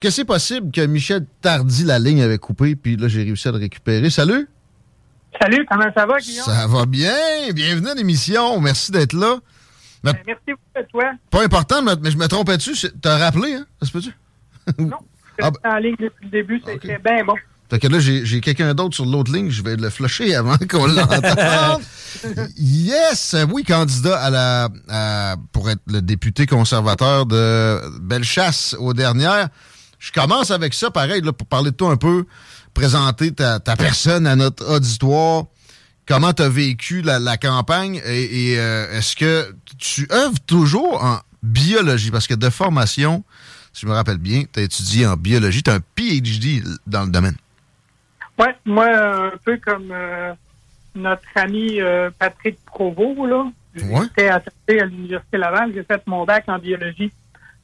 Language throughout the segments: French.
Que c'est possible que Michel Tardy, la ligne avait coupé, puis là, j'ai réussi à le récupérer. Salut! Salut, comment ça va, Guillaume? Ça va bien! Bienvenue à l'émission. Merci d'être là. Mais Ben, merci beaucoup à toi. pas important, mais je me trompais dessus. T'as rappelé, hein? Ça se peut-tu? Non, Ah, en ligne depuis le début, c'était bien bon. Fait que là, j'ai j'ai quelqu'un d'autre sur l'autre ligne. Je vais le flusher avant qu'on l'entende. yes! Oui, candidat à la, à- pour être le député conservateur de Bellechasse aux dernières. Je commence avec ça, pareil, là, pour parler de toi un peu, présenter ta, ta personne à notre auditoire. Comment tu as vécu la, la campagne? Et, et, euh, est-ce que tu œuvres toujours en biologie? Parce que de formation, si je me rappelle bien, tu as étudié en biologie, tu as un PhD dans le domaine. Ouais, moi, un peu comme euh, notre ami euh, Patrick Provost, là. Ouais. J'étais attaché à l'Université Laval. J'ai fait mon bac en biologie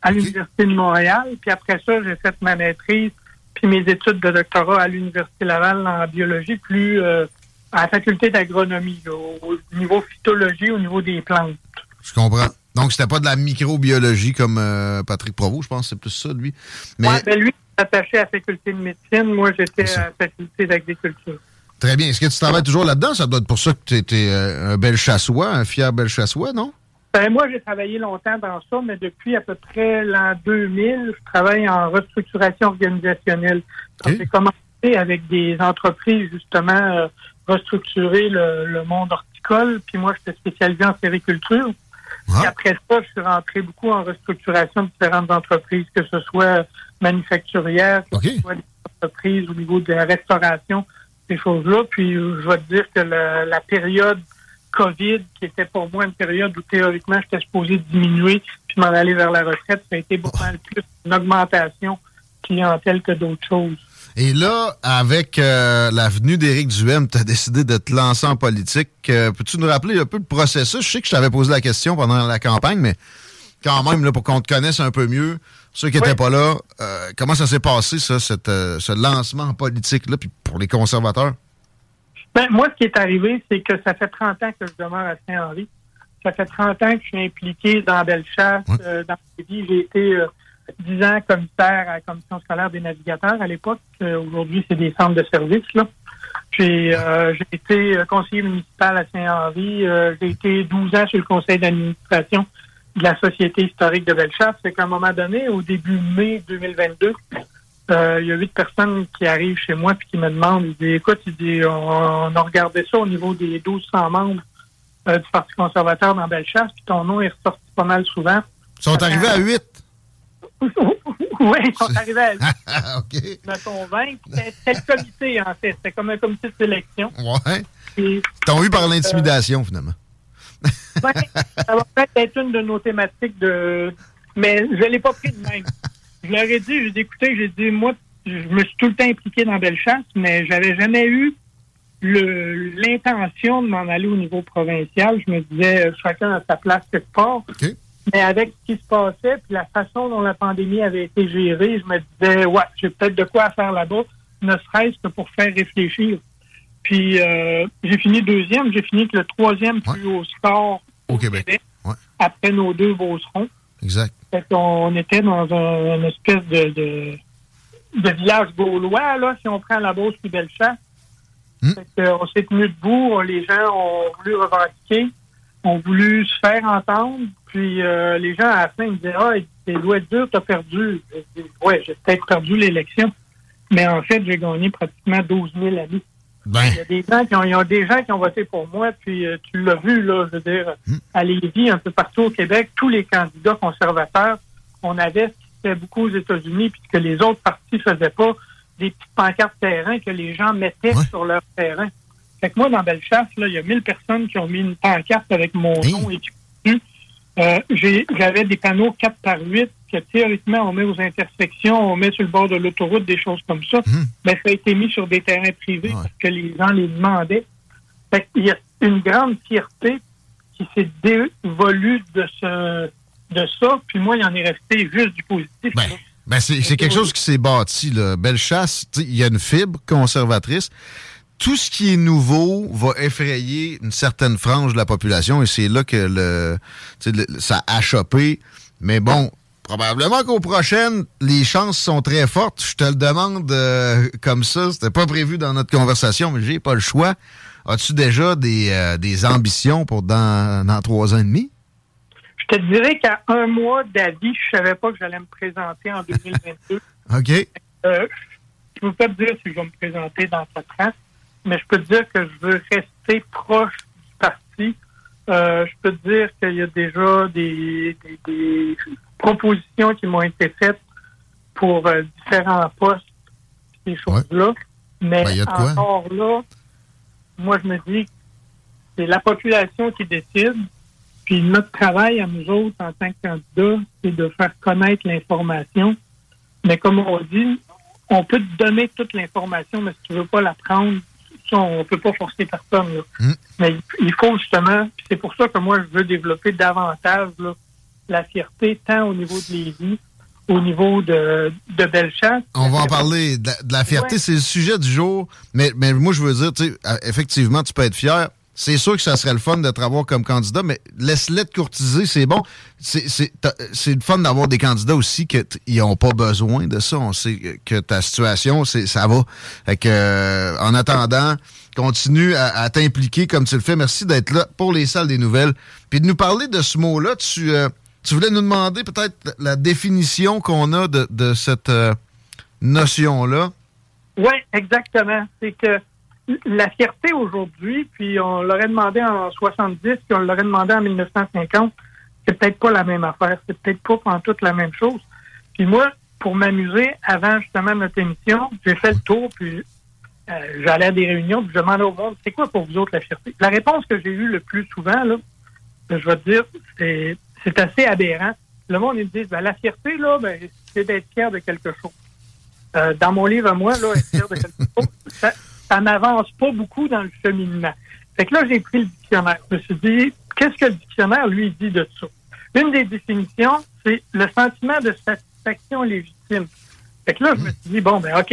à l'Université de Montréal. Puis après ça, j'ai fait ma maîtrise puis mes études de doctorat à l'Université Laval en biologie, plus euh, à la faculté d'agronomie, au niveau phytologie, au niveau des plantes. Je comprends. Donc, c'était pas de la microbiologie comme euh, Patrick Provost, je pense c'est plus ça, lui. Mais Ouais, ben lui, attaché à la faculté de médecine. Moi, j'étais à la faculté d'agriculture. très bien. Est-ce que tu travailles toujours là-dedans? Ça doit être pour ça que tu étais un bel chassois, un fier bel chassois, non? Ben, moi, j'ai travaillé longtemps dans ça, mais depuis à peu près l'an 2000, je travaille en restructuration organisationnelle. J'ai commencé avec des entreprises, justement, euh, restructurer le, le monde horticole. Puis moi, j'étais spécialisé en sériculture. Puis après ça, je suis rentré beaucoup en restructuration de différentes entreprises, que ce soit manufacturières, que ce soit des entreprises au niveau de la restauration, ces choses-là. Puis euh, je vais te dire que la période COVID, qui était pour moi une période où théoriquement j'étais supposé diminuer puis m'en aller vers la retraite, ça a été beaucoup plus une augmentation clientèle que d'autres choses. Et là, avec euh, la venue d'Éric Duhem, tu as décidé de te lancer en politique. Euh, Peux-tu nous rappeler un peu le processus? Je sais que je t'avais posé la question pendant la campagne, mais quand même, là, pour qu'on te connaisse un peu mieux, ceux qui n'étaient Oui. pas là, euh, comment ça s'est passé, ça, cette, ce lancement en politique-là, puis pour les conservateurs? Ben, moi, ce qui est arrivé, c'est que ça fait 30 ans que je demeure à Saint-Henri. Ça fait 30 ans que je suis impliqué dans Bellechasse, Ouais. euh, dans ma vie. J'ai été euh, 10 ans commissaire à la Commission scolaire des navigateurs à l'époque. Euh, Aujourd'hui, c'est des centres de services. Là. Puis, euh, j'ai été euh, conseiller municipal à Saint-Henri. Euh, j'ai été 12 ans sur le conseil d'administration de la Société historique de Bellechasse. C'est qu'à un moment donné, au début mai 2022, euh, il y a huit personnes qui arrivent chez moi puis qui me demandent, ils disent, écoute, ils disent, on, on a regardé ça au niveau des 1200 membres euh, du Parti conservateur dans Bellechasse, puis ton nom est ressorti pas mal souvent. Ils sont arrivés à 8. oui, ils sont arrivés à OK. me convaincre. C'était le comité, en fait. C'était comme un comité de sélection. Ouais. Ils t'ont eu par l'intimidation, finalement. ouais, ça va peut-être être une de nos thématiques de. Mais je l'ai pas pris de même. Je leur ai dit, j'ai dit, écoutez, j'ai dit, moi, je me suis tout le temps impliqué dans Bellechasse, mais j'avais jamais eu l'intention de m'en aller au niveau provincial. Je me disais, chacun à sa place quelque part. Mais avec ce qui se passait, puis la façon dont la pandémie avait été gérée, je me disais, ouais, j'ai peut-être de quoi à faire là-bas, ne serait-ce que pour faire réfléchir. Puis euh, j'ai fini deuxième, j'ai fini avec le troisième plus haut score Au Québec. Ouais. après nos deux Beaucerons. Exact. Fait qu'on on était dans un- une espèce de, de, de village gaulois, là, si on prend la Beauce puis Bellechasse. Hmm. Fait que, on s'est tenu debout, les gens ont voulu revendiquer. ont voulu se faire entendre. Puis euh, les gens à la fin me disaient Ah, c'est doit être dur, t'as perdu. Ouais, j'ai peut-être perdu l'élection. Mais en fait, j'ai gagné pratiquement 12 000 amis. Ben, Il y a des gens qui ont, il y a des gens qui ont voté pour moi, puis euh, tu l'as vu, là, je veux dire, Hmm. à Lévis, un peu partout au Québec, tous les candidats conservateurs, on avait ce qui se fait beaucoup aux États-Unis, puis que les autres partis faisaient pas, des petites pancartes terrain que les gens mettaient Ouais. sur leur terrain. Fait que moi, dans Bellechasse, là, il y a 1000 personnes qui ont mis une pancarte avec mon Hey. nom écrit dessus. Euh, J'avais des panneaux 4 par 8 que théoriquement, on met aux intersections, on met sur le bord de l'autoroute, des choses comme ça. Mhm. Mais ça a été mis sur des terrains privés Ouais. parce que les gens les demandaient. Fait qu'il y a une grande fierté qui s'est dévolue de ce de ça. Puis moi, il en est resté juste du positif. Ben, ben c'est quelque chose qui s'est bâti. Là. Bellechasse, tu sais, il y a une fibre conservatrice. Tout ce qui est nouveau va effrayer une certaine frange de la population et c'est là que le, le- ça a chopé. Mais bon, probablement qu'aux prochaines, les chances sont très fortes. Je te le demande euh, comme ça. C'était pas prévu dans notre conversation, mais j'ai pas le choix. As-tu déjà des, euh, des ambitions pour dans, dans trois ans et demi? Je te dirais qu'à un mois d'avis, je savais pas que j'allais me présenter en 2022. OK. Euh, je peux pas te dire si je vais me présenter dans quatre ans, mais je peux te dire que je veux rester proche du parti. Euh, je peux te dire qu'il y a déjà des, des- des propositions qui m'ont été faites pour euh, différents postes, ces choses-là. Mais Ben, encore là, moi, je me dis que c'est la population qui décide. Puis notre travail à nous autres, en tant que candidats, c'est de faire connaître l'information. Mais comme on dit, on peut te donner toute l'information, mais si tu veux pas la prendre, on peut pas forcer personne. Là. Mm. Mais il- faut justement, c'est pour ça que moi, je veux développer davantage là, la fierté, tant au niveau de Lévis, au niveau de, de Bellechasse. On va en parler. De la, de la fierté, Ouais. c'est le sujet du jour. Mais, mais moi, je veux dire, tu sais, euh, effectivement, tu peux être fier. C'est sûr que ça serait le fun de te avoir comme candidat, mais laisse-les te courtiser, c'est bon. C'est- C'est t'as- c'est le fun d'avoir des candidats aussi qui n'ont pas besoin de ça. On sait que- ta situation, c'est ça va. Fait que, euh, en attendant, continue à, à t'impliquer comme tu le fais. Merci d'être là pour les salles des nouvelles. Puis de nous parler de ce mot-là, tu, euh, tu voulais nous demander peut-être la- définition qu'on a de, de cette euh, notion-là. Oui, exactement. C'est que la fierté aujourd'hui, puis on l'aurait demandé en 70, puis on l'aurait demandé en 1950, c'est peut-être pas la même affaire, c'est peut-être pas en toute la même chose. Puis moi, pour m'amuser, avant justement notre émission, j'ai fait le tour, puis euh, j'allais à des réunions, puis je demandais au monde, c'est quoi pour vous autres la fierté? La réponse que j'ai eue le plus souvent, là, je vais te dire, c'est, c'est assez aberrant. Le monde, ils me disent, ben, la fierté, là, ben, c'est d'être fier de quelque chose. Euh, dans mon livre à moi, là, être fier de quelque chose, ça, ça n'avance pas beaucoup dans le cheminement. Fait que là, j'ai pris le dictionnaire. Je me suis dit, qu'est-ce que le dictionnaire, lui, dit de ça? Une des définitions, c'est le sentiment de satisfaction légitime. Fait que là, je me suis dit, bon, ben, OK.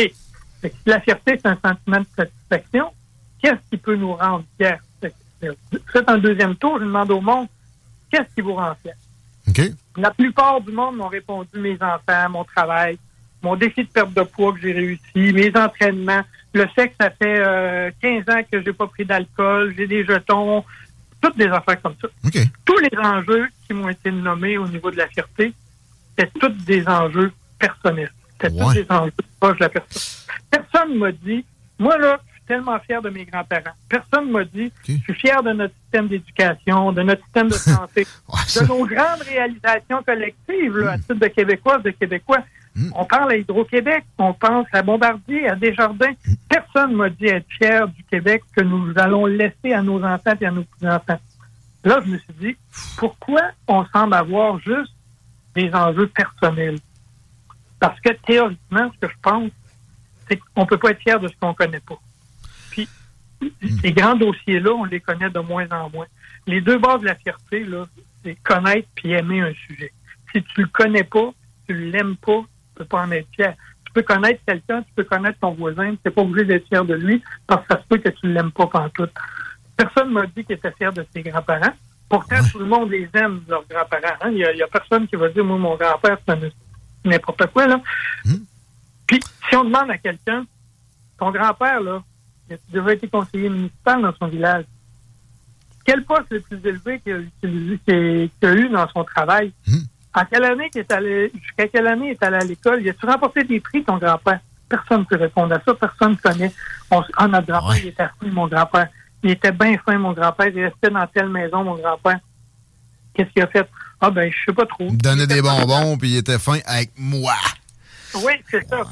Fait que si la fierté, c'est un sentiment de satisfaction, qu'est-ce qui peut nous rendre fiers? Fait que, euh, Faites un deuxième tour, je demande au monde, qu'est-ce qui vous rend fier? La plupart du monde m'ont répondu mes enfants, mon travail, mon défi de perte de poids que j'ai réussi, mes entraînements, le fait que ça fait euh, 15 ans que j'ai pas pris d'alcool, j'ai des jetons, toutes des affaires comme ça. Tous les enjeux qui m'ont été nommés au niveau de la fierté, c'était tous des enjeux personnels. C'était tous Ouais. des enjeux proches de la personne. Personne m'a dit, moi là, tellement fier de mes grands-parents. Personne m'a dit, je suis fier de notre système d'éducation, de notre système de santé Ouais, ça- de nos grandes réalisations collectives, là, à titre de Québécoises, de Québécois. Mm. On parle à Hydro-Québec, on pense à Bombardier, à Desjardins. Personne m'a dit être fier du Québec que nous allons laisser à nos enfants et à nos petits-enfants. Là, je me suis dit, pourquoi on semble avoir juste des enjeux personnels? Parce que théoriquement, ce que je pense, c'est qu'on peut pas être fier de ce qu'on connaît pas. Puis, ces grands dossiers-là, on les connaît de moins en moins. Les deux bases de la fierté, là, c'est connaître puis aimer un sujet. Si tu le connais pas, tu l'aimes pas, tu peux pas en être fier. Tu peux connaître quelqu'un, tu peux connaître ton voisin, tu n'es pas obligé d'être fier de lui parce que ça se peut que tu l'aimes pas pantoute. Personne m'a dit qu'il était fier de ses grands-parents. Pourtant, tout le monde les aime, leurs grands-parents. hein. Il y, a, personne qui va dire, moi, mon grand-père, c'est n'importe quoi, là. Puis, si on demande à quelqu'un, ton grand-père, là, déjà été conseiller municipal dans son village. quel poste le plus élevé qu'il a, eu dans son travail? Hmm. En quelle année est allé, jusqu'à quelle année est allé à l'école? Il a-tu remporté des prix, ton grand-père? Personne ne peut répondre à ça. Personne ne connaît. On, ah, notre grand-père, Ouais. il était fin, mon grand-père. Il était bien fin, mon grand-père. Il restait dans telle maison, mon grand-père. Qu'est-ce qu'il a fait? Ah, ben, je sais pas trop. Il donnait Il des bonbons, puis il était fin avec moi. Oui, c'est ça.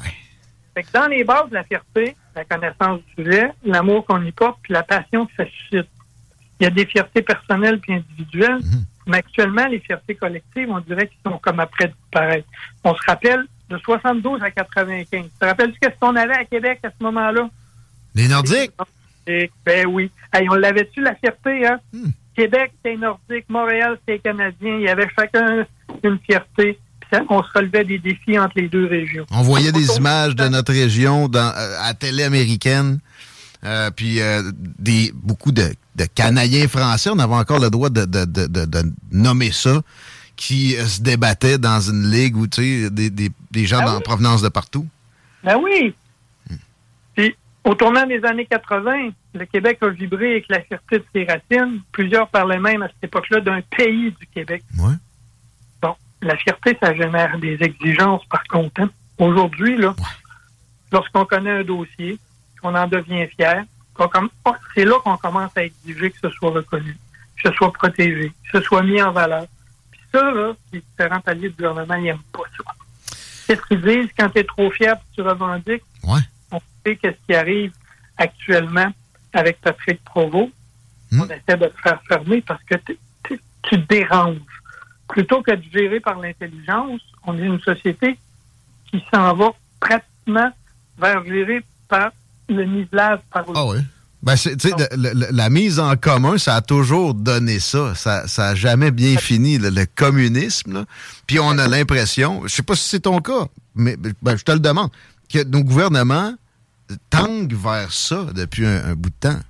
Fait que dans les bases, la fierté, la connaissance du sujet, l'amour qu'on y porte, puis la passion que ça suscite. Il y a des fiertés personnelles puis individuelles, mais actuellement, les fiertés collectives, on dirait qu'ils sont comme après disparaître. On se rappelle de 72 à 95. Tu te rappelles-tu qu'est-ce qu'on avait à Québec à ce moment-là? Les Nordiques? Et, ben oui. Hey, on l'avait-tu, la fierté, hein? Hmm. Québec, c'était nordique. Montréal, c'était canadien. Il y avait chacun une fierté. On se relevait des défis entre les deux régions. On voyait des images de notre région dans, euh, à télé américaine. Euh, puis euh, des beaucoup de, de Canadiens français, on avait encore le droit de, nommer ça, qui euh, se débattaient dans une ligue où tu sais des, des, des gens Ah en oui. provenance de partout. Ben oui. Puis, au tournant des années 80, le Québec a vibré avec la fierté de ses racines. Plusieurs parlaient même à cette époque-là d'un pays du Québec. Ouais. La fierté, ça génère des exigences, par contre. hein. Aujourd'hui, là, lorsqu'on connaît un dossier, qu'on en devient fier, oh, c'est là qu'on commence à exiger que ce soit reconnu, que ce soit protégé, que ce soit mis en valeur. Puis ça, là, les différents paliers du gouvernement, ils n'aiment pas ça. Qu'est-ce qu'ils disent? Quand tu es trop fier et tu revendiques? Ouais. On sait qu'est-ce qui arrive actuellement avec Patrick Provost. Hmm. On essaie de te faire fermer parce que tu te déranges. Plutôt que de gérer par l'intelligence, on est une société qui s'en va pratiquement vers gérer par le nivelage par Ah oui. Ben, sais, le- le- la mise en commun, ça a toujours donné ça. Ça n'a jamais bien fini, le, le communisme. là. Puis on a l'impression, je sais pas si c'est ton cas, mais ben, je te le demande, que nos gouvernements tendent vers ça depuis un, un bout de temps.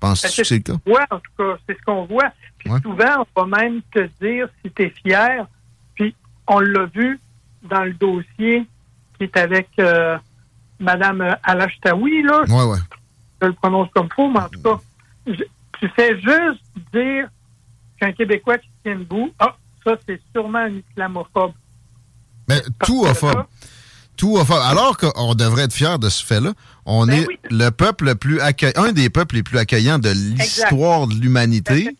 Penses-tu que c'est le cas? Ouais, en tout cas, c'est ce qu'on voit. Puis Ouais. souvent, on va même te dire si tu es fier. Puis on l'a vu dans le dossier qui est avec euh, Mme Alachtaoui, là. Ouais, ouais. Je le prononce comme faux, mais en tout cas, je- tu fais juste dire qu'un Québécois qui tient debout, ah, ça, c'est sûrement un islamophobe. Mais tout là, Tout homophobe. Alors qu'on devrait être fier de ce fait-là, on Ben est oui. le peuple le plus accueillant, un des peuples les plus accueillants de l'histoire de l'humanité.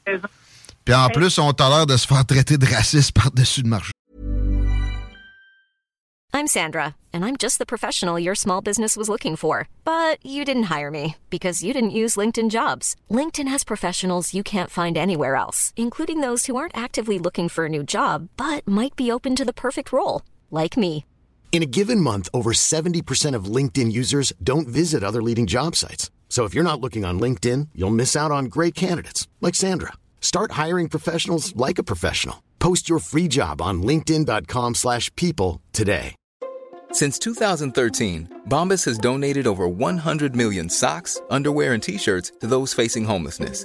T'as raison. Puis en plus, on tolère de se faire traiter de raciste par-dessus le marché. I'm Sandra, and I'm just the professional your small business was looking for. But you didn't hire me because you didn't use LinkedIn jobs. LinkedIn has professionals you can't find anywhere else, including those who aren't actively looking for a new job but might be open to the perfect role, like me. In a given month, over 70% of LinkedIn users don't visit other leading job sites. So if you're not looking on LinkedIn, you'll miss out on great candidates like Sandra. Start hiring professionals like a professional. Post your free job on linkedin.com/people slash people today. Since 2013, Bombas has donated over 100 million socks, underwear, and t-shirts to those facing homelessness.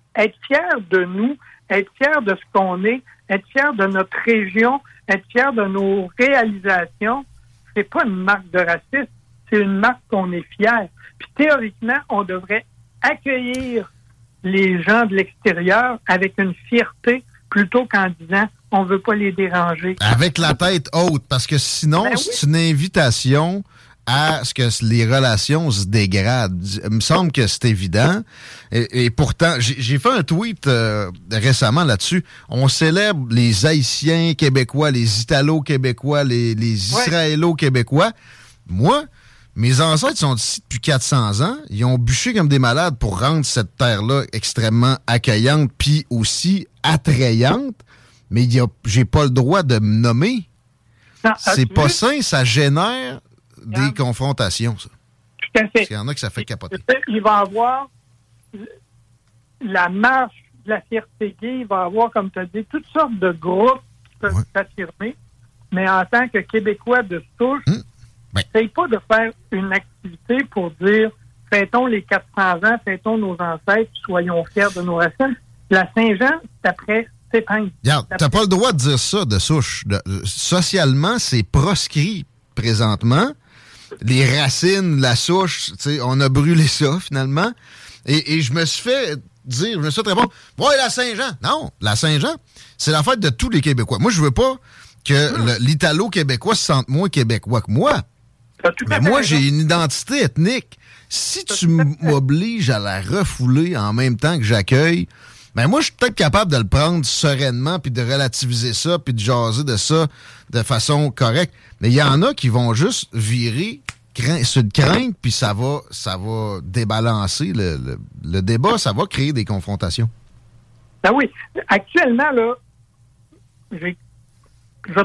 être fier de nous, être fier de ce qu'on est, être fier de notre région, être fier de nos réalisations, c'est pas une marque de racisme, c'est une marque qu'on est fier. Puis théoriquement, on devrait accueillir les gens de l'extérieur avec une fierté plutôt qu'en disant on veut pas les déranger. Avec la tête haute, parce que sinon, Ben oui. c'est une invitation à ce que les relations se dégradent. Il me semble que c'est évident. Et, et pourtant, j'ai fait un tweet euh, récemment là-dessus. On célèbre les Haïtiens québécois, les Italo-québécois, les. Israélo-québécois. Moi, mes ancêtres sont ici depuis 400 ans. Ils ont bûché comme des malades pour rendre cette terre-là extrêmement accueillante, puis aussi attrayante. Mais j'ai pas le droit de me nommer. Non, C'est pas sain, ça génère des confrontations, ça. Tout à fait. Qu'il y en a que ça fait capoter. Il va avoir la marche de la fierté gay, il va avoir, comme tu as dit, toutes sortes de groupes qui peuvent s'affirmer, mais en tant que Québécois de souche. Ben. essaye pas de faire une activité pour dire fêtons les 400 ans, fêtons nos ancêtres, soyons fiers de nos racines. La Saint-Jean, c'est après. Regarde, t'as pas le droit de dire ça de souche. De- euh, socialement, c'est proscrit présentement. Les racines, la souche, tu sais, on a brûlé ça finalement. Et, et je me suis fait dire, je me suis fait répondre, ouais, la Saint-Jean. Non, la Saint-Jean, c'est la fête de tous les Québécois. Moi, je veux pas que le- l'Italo-Québécois se sente moins québécois que moi. Mais moi, j'ai une identité ethnique. Si tu m'obliges à la refouler en même temps que j'accueille, ben moi, je suis peut-être capable de le prendre sereinement, puis de relativiser ça, puis de jaser de ça de façon correcte. Mais il y en a qui vont juste virer sur le crainte, puis ça va, ça va débalancer le, débat, ça va créer des confrontations. Ben oui. Actuellement, là, je vais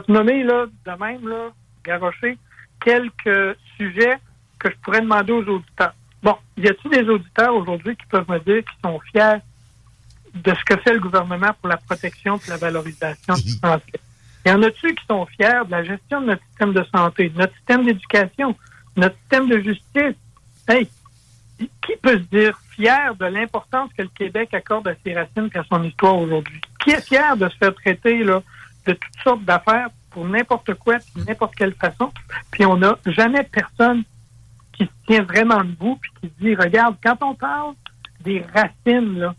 te nommer là, de même, là, garocher, quelques sujets que je pourrais demander aux auditeurs. Bon, y a-t-il des auditeurs aujourd'hui qui peuvent me dire qu'ils sont fiers de ce que fait le gouvernement pour la protection et la valorisation du français? Y en a-tu qui sont fiers de la gestion de notre système de santé, de notre système d'éducation, de notre système de justice? Hey, qui peut se dire fier de l'importance que le Québec accorde à ses racines et à son histoire aujourd'hui? Qui est fier de se faire traiter là, de toutes sortes d'affaires pour n'importe quoi, de n'importe quelle façon? Puis on n'a jamais personne qui se tient vraiment debout puis qui dit, regarde, quand on parle des racines, là,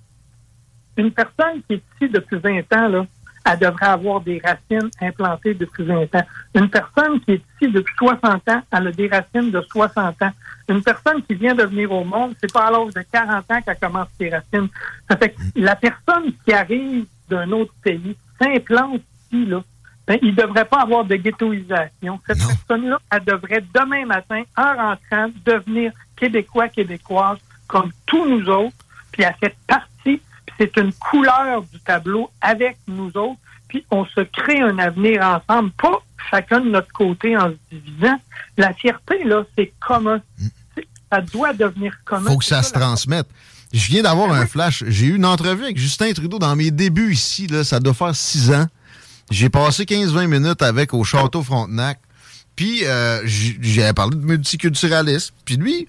une personne qui est ici depuis 20 ans, là, elle devrait avoir des racines implantées depuis 20 ans. Une personne qui est ici depuis 60 ans, elle a des racines de 60 ans. Une personne qui vient de venir au monde, c'est pas à l'âge de 40 ans qu'elle commence ses racines. Ça fait que la personne qui arrive d'un autre pays s'implante ici, là, ben, il ne devrait pas avoir de ghettoisation. Cette personne-là, elle devrait demain matin, en rentrant, devenir québécois, québécoise, comme tous nous autres, puis elle fait partie, c'est une couleur du tableau avec nous autres, puis on se crée un avenir ensemble, pas chacun de notre côté en se divisant. La fierté, là, c'est commun. C'est- Ça doit devenir commun. faut que ça se transmette. Je viens d'avoir un flash. J'ai eu une entrevue avec Justin Trudeau dans mes débuts ici. Là, ça doit faire six ans. J'ai passé 15-20 minutes avec au Château Frontenac. Puis, euh, j'ai parlé de multiculturalisme. Puis lui,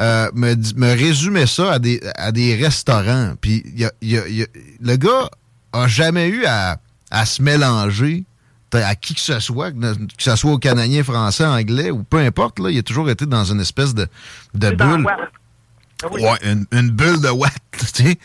euh, me, me résumait ça à des, à des restaurants. Puis, il y a- il y a- il y a- le gars a jamais eu à, à se mélanger à qui que ce soit, que ce soit au Canadien, français, anglais ou peu importe. Là, il a toujours été dans une espèce de, de bulle. Ah oui. Ouais, une, une bulle de watt, tu sais.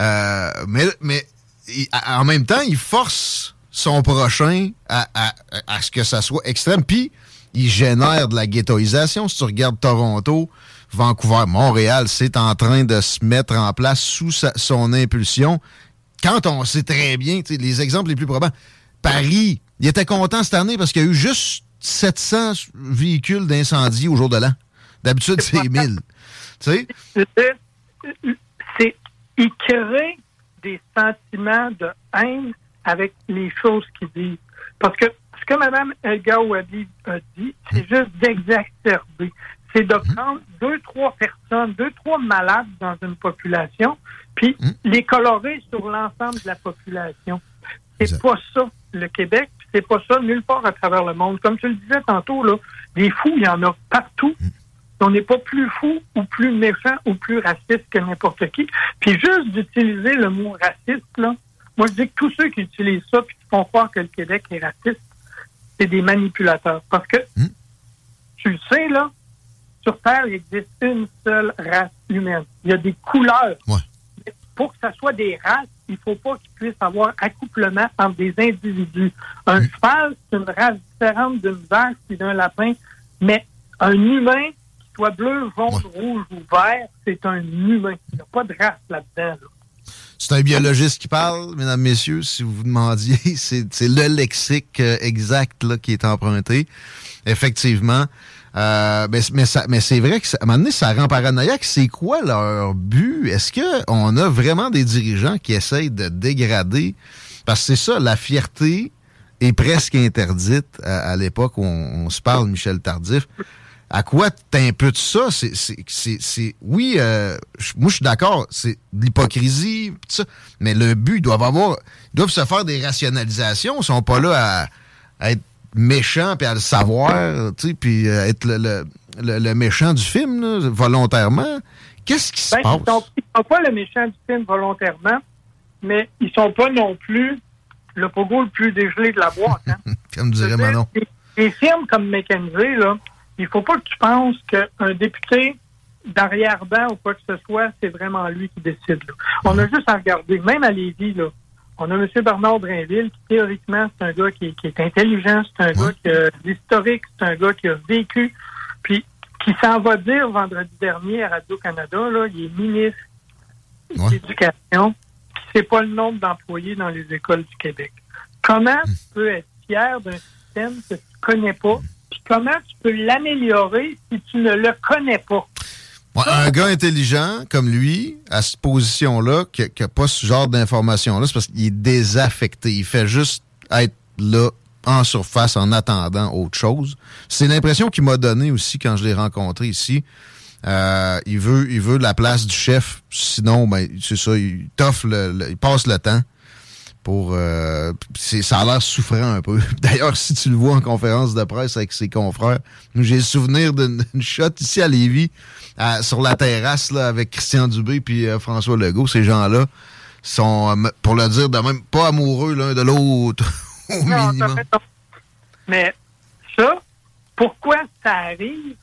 Euh, mais mais il- en même temps, il force son prochain à, à- à ce que ça soit extrême. Puis, il génère de la ghettoisation. Si tu regardes Toronto, Vancouver, Montréal, c'est en train de se mettre en place sous sa- son impulsion. Quand on sait très bien, les exemples les plus probants, Paris, il était content cette année parce qu'il y a eu juste 700 véhicules d'incendie au jour de l'an. D'habitude, c'est 1000. Tu sais? c'est crée des sentiments de haine avec les choses qu'il dit. Parce que ce que Mme Elga a dit, c'est juste d'exacerber. C'est de prendre deux, trois personnes, deux, trois malades dans une population, puis les colorer sur l'ensemble de la population. C'est pas ça, le Québec, puis c'est pas ça nulle part à travers le monde. Comme tu le disais tantôt, là, des fous, il y en a partout. On n'est pas plus fou ou plus méchant ou plus raciste que n'importe qui. Puis juste d'utiliser le mot raciste, là, moi je dis que tous ceux qui utilisent ça puis qui font croire que le Québec est raciste, c'est des manipulateurs. Parce que tu le sais, là, sur Terre, il existe une seule race humaine. Il y a des couleurs. Mais Pour que ça soit des races, il ne faut pas qu'il puisse avoir accouplement entre des individus. Un cheval, c'est une race différente d'une vache et d'un lapin, mais un humain, qu'il soit bleu, jaune, rouge ou vert, c'est un humain. Il n'y a pas de race là-dedans. là. C'est un biologiste qui parle, mesdames, messieurs, si vous vous demandiez. C'est le lexique euh, exact là, qui est emprunté. Effectivement. Euh, mais mais, mais c'est vrai que ça, un moment donné, ça rend paranoïaque. C'est quoi leur but? Est-ce qu'on a vraiment des dirigeants qui essayent de dégrader? Parce que c'est ça, la fierté est presque interdite à, l'époque où on, se parle, Michel Tardif. à quoi t'imputes ça? C'est, c'est, oui, euh, moi, je suis d'accord, c'est de l'hypocrisie, mais le but, ils doivent avoir, ils doivent se faire des rationalisations. Ils sont pas là à être méchants puis à le savoir, tu sais, puis euh, être le, le, le- le méchant du film, là, volontairement. Qu'est-ce qui se Ben, passe? ils sont, ils sont pas le méchant du film volontairement, mais ils sont pas non plus le pogo le plus dégelé de la boîte. Hein. Comme dirait Manon. Des, des firmes comme McKenzie, là, il faut pas que tu penses qu'un député d'arrière-ban ou quoi que ce soit, c'est vraiment lui qui décide. là. On a juste à regarder, même à Lévis, là, on a M. Bernard Drainville, qui théoriquement, c'est un gars qui, qui est intelligent, c'est un gars qui a l'historique, c'est un gars qui a vécu, puis qui s'en va dire vendredi dernier à Radio-Canada, là, il est ministre de l'Éducation, qui sait pas le nombre d'employés dans les écoles du Québec. Comment tu peux être fier d'un système que tu connais pas, puis comment tu peux l'améliorer si tu ne le connais pas? Un gars intelligent comme lui, à cette position-là, qui n'a pas ce genre d'informations-là, c'est parce qu'il est désaffecté. Il fait juste être là en surface en attendant autre chose. C'est l'impression qu'il m'a donné aussi quand je l'ai rencontré ici. Euh, il veut il veut la place du chef, sinon ben c'est ça, il t'offre il passe le temps pour euh, ça a l'air souffrant un peu. D'ailleurs, si tu le vois en conférence de presse avec ses confrères, j'ai le souvenir d'une shot ici à Lévis, à- sur la terrasse là, avec Christian Dubé puis euh, François Legault. Ces gens-là sont, euh, pour le dire de même, pas amoureux l'un de l'autre au Non, minimum. Mais ça, pourquoi ça arrive?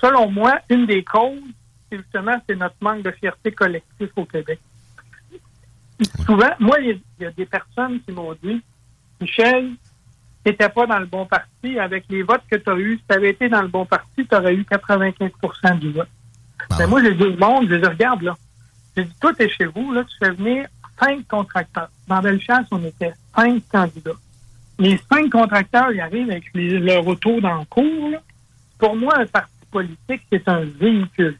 Selon moi, une des causes, c'est justement, c'est notre manque de fierté collective au Québec. Souvent, moi, il y a- des personnes qui m'ont dit, Michel, t'étais pas dans le bon parti. Avec les votes que tu as eus, si tu avais été dans le bon parti, tu aurais eu 95% du vote. Mais moi, j'ai dit au monde, je les regarde là. J'ai dit, toi, t'es chez vous, là, tu fais venir cinq contracteurs. Dans Bellechasse, on était cinq candidats. Les cinq contracteurs, ils arrivent avec les- leur auto dans le cours. là. Pour moi, un parti politique, c'est un véhicule.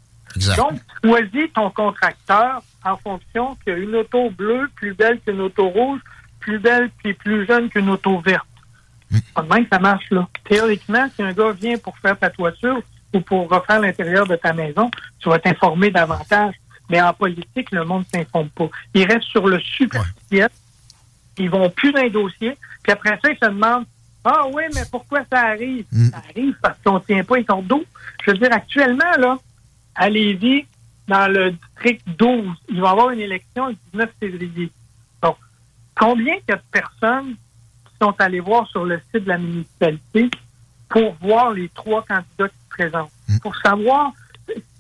Donc, choisis ton contracteur en fonction qu'il y a une auto bleue plus belle qu'une auto rouge, plus belle puis plus jeune qu'une auto verte. Pas de même que ça marche là. Théoriquement, si un gars vient pour faire ta toiture ou pour refaire l'intérieur de ta maison, tu vas t'informer davantage. Mais en politique, le monde ne s'informe pas. Ils restent sur le superficiel. Ils vont plus dans les dossiers. Puis après ça, ils se demandent Ah oui, mais pourquoi ça arrive? Ça arrive parce qu'on ne tient pas les d'eau. Je veux dire, actuellement, là, à Lévis, dans le district 12, il va y avoir une élection le 19 février. Donc, combien il y a de personnes qui sont allées voir sur le site de la municipalité pour voir les trois candidats qui se présentent, pour savoir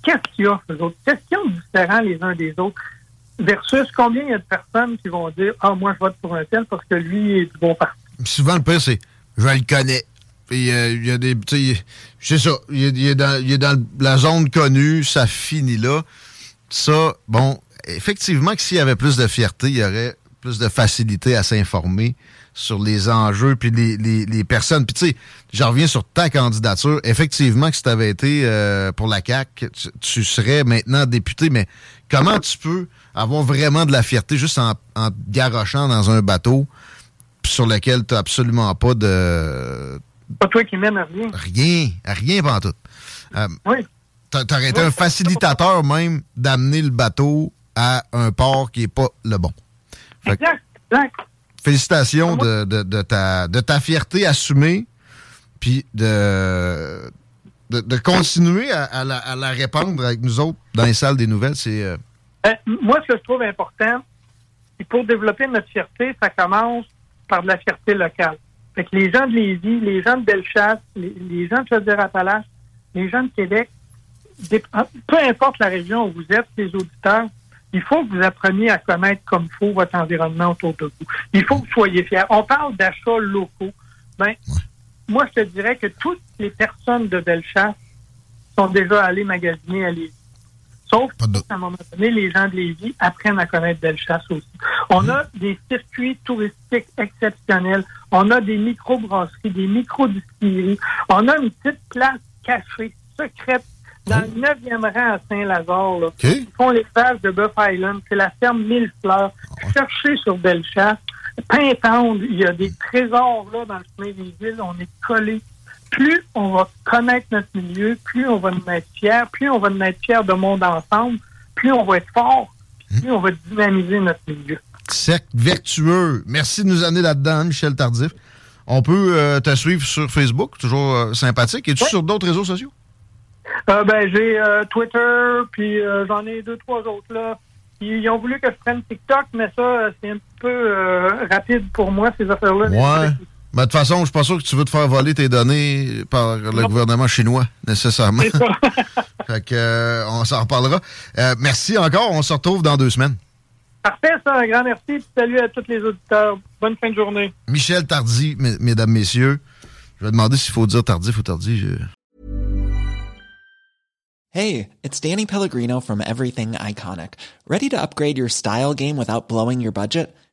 qu'est-ce qu'il y a, eux autres, qu'est-ce qu'ils ont de différent les uns des autres, versus combien il y a de personnes qui vont dire Ah, moi, je vote pour un tel parce que lui est du bon parti. Souvent, le pire, c'est je le connais. Puis euh, il y a des. C'est ça. Il est, dans, il est dans la zone connue, ça finit là. Ça, bon, effectivement que s'il y avait plus de fierté, il y aurait plus de facilité à s'informer sur les enjeux puis les, les, les personnes. Puis tu sais, j'en reviens sur ta candidature. Effectivement que si tu avais été euh, pour la CAQ, tu, serais maintenant député, mais comment tu peux avoir vraiment de la fierté juste en, en garochant dans un bateau sur lequel tu n'as absolument pas de... Pas toi qui mène à rien. Rien, à rien pantoute. Euh, oui. T'aurais été un facilitateur même d'amener le bateau à un port qui n'est pas le bon. Fait Exact, exact. félicitations de, de- de ta, de ta fierté assumée, puis de, de, de continuer à, à la, à la répandre avec nous autres dans les salles des nouvelles. C'est euh, Euh, moi, ce que je trouve important, c'est pour développer notre fierté, ça commence par de la fierté locale. Fait que les gens de Lévis, les gens de Bellechasse, les, gens de Chaudière-Appalaches, les gens de Québec, ah, peu importe la région où vous êtes, les auditeurs, il faut que vous appreniez à connaître comme faut votre environnement autour de vous. Il faut que vous soyez fiers. On parle d'achats locaux. Ben, moi, je te dirais que toutes les personnes de Bellechasse sont déjà allées magasiner à Lévis. Sauf qu'à un moment donné, les gens de Lévis apprennent à connaître Bellechasse aussi. On a des circuits touristiques exceptionnels. On a des micro-brasseries, des micro-distilleries. On a une petite place cachée, secrète, dans le 9e rang à Saint-Lazare. là. Ils font l'élevage de Buff Island. C'est la ferme Mille Fleurs. Cherchez sur Bellechasse. Pintendre, il y a des trésors là dans le chemin des villes. On est collé. Plus on va connaître notre milieu, plus on va en être fier, plus on va en être fier de monde ensemble, plus on va être fort, plus on va dynamiser notre milieu. Cercle vertueux. Merci de nous amener là-dedans, Michel Tardif. On peut euh, te suivre sur Facebook, toujours euh, sympathique. Es-tu sur d'autres réseaux sociaux? Euh, ben, j'ai Twitter, puis j'en ai deux, trois autres là. Ils, ont voulu que je prenne TikTok, mais ça, c'est un peu rapide pour moi, ces affaires-là. Ouais. Mais de toute façon, je suis pas sûr que tu veux te faire voler tes données par le Non. gouvernement chinois, nécessairement. C'est ça. fait que, euh, on s'en reparlera. Euh, merci encore. On se retrouve dans deux semaines. Parfait, ça. Un grand merci. Puis salut à tous les auditeurs. Bonne fin de journée. Michel Tardy, mes- mesdames, messieurs. Je vais demander s'il faut dire tardif ou tardi. je- Hey, it's Danny Pellegrino from Everything Iconic. Ready to upgrade your style game without blowing your budget?